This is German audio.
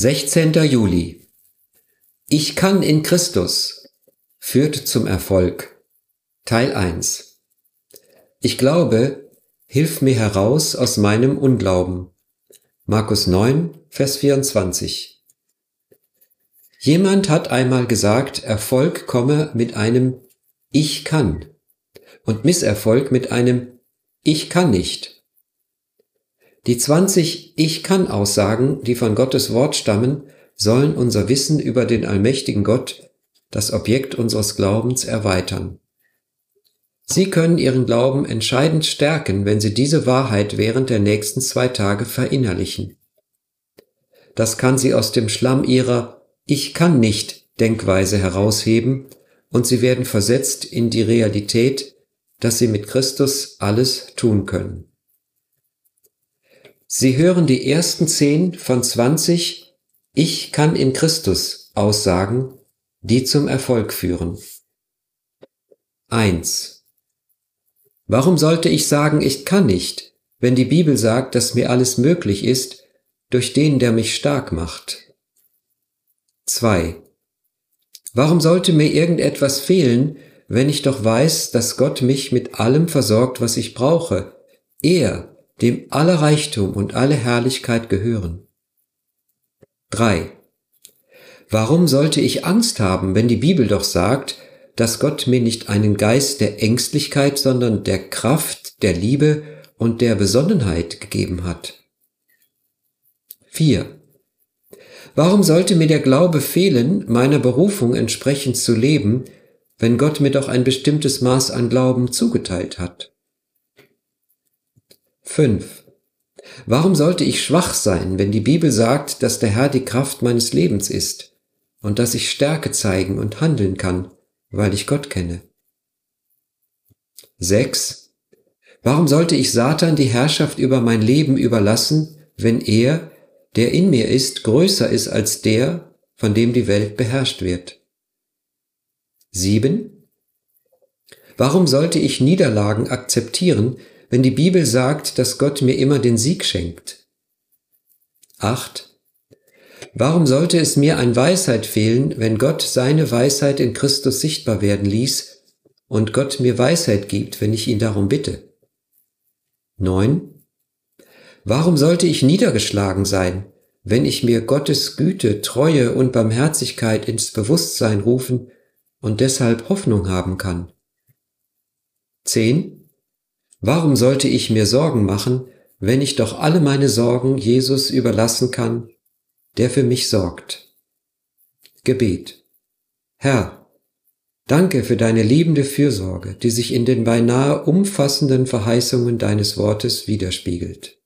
16. Juli. Ich kann in Christus führt zum Erfolg. Teil 1. Ich glaube, hilf mir heraus aus meinem Unglauben. Markus 9, Vers 24. Jemand hat einmal gesagt, Erfolg komme mit einem Ich kann und Misserfolg mit einem Ich kann nicht. Die 20 Ich kann Aussagen, die von Gottes Wort stammen, sollen unser Wissen über den allmächtigen Gott, das Objekt unseres Glaubens, erweitern. Sie können Ihren Glauben entscheidend stärken, wenn Sie diese Wahrheit während der nächsten zwei Tage verinnerlichen. Das kann Sie aus dem Schlamm Ihrer Ich kann nicht Denkweise herausheben und Sie werden versetzt in die Realität, dass Sie mit Christus alles tun können. Sie hören die ersten zehn von zwanzig Ich kann in Christus Aussagen, die zum Erfolg führen. 1. Warum sollte ich sagen, ich kann nicht, wenn die Bibel sagt, dass mir alles möglich ist durch den, der mich stark macht? 2. Warum sollte mir irgendetwas fehlen, wenn ich doch weiß, dass Gott mich mit allem versorgt, was ich brauche? Er, dem alle Reichtum und alle Herrlichkeit gehören. 3. Warum sollte ich Angst haben, wenn die Bibel doch sagt, dass Gott mir nicht einen Geist der Ängstlichkeit, sondern der Kraft, der Liebe und der Besonnenheit gegeben hat? 4. Warum sollte mir der Glaube fehlen, meiner Berufung entsprechend zu leben, wenn Gott mir doch ein bestimmtes Maß an Glauben zugeteilt hat? 5. Warum sollte ich schwach sein, wenn die Bibel sagt, dass der Herr die Kraft meines Lebens ist und dass ich Stärke zeigen und handeln kann, weil ich Gott kenne? 6. Warum sollte ich Satan die Herrschaft über mein Leben überlassen, wenn er, der in mir ist, größer ist als der, von dem die Welt beherrscht wird? 7. Warum sollte ich Niederlagen akzeptieren, wenn die Bibel sagt, dass Gott mir immer den Sieg schenkt? 8. Warum sollte es mir an Weisheit fehlen, wenn Gott seine Weisheit in Christus sichtbar werden ließ und Gott mir Weisheit gibt, wenn ich ihn darum bitte? 9. Warum sollte ich niedergeschlagen sein, wenn ich mir Gottes Güte, Treue und Barmherzigkeit ins Bewusstsein rufen und deshalb Hoffnung haben kann? 10. Warum sollte ich mir Sorgen machen, wenn ich doch alle meine Sorgen Jesus überlassen kann, der für mich sorgt? Gebet. Herr, danke für deine liebende Fürsorge, die sich in den beinahe umfassenden Verheißungen deines Wortes widerspiegelt.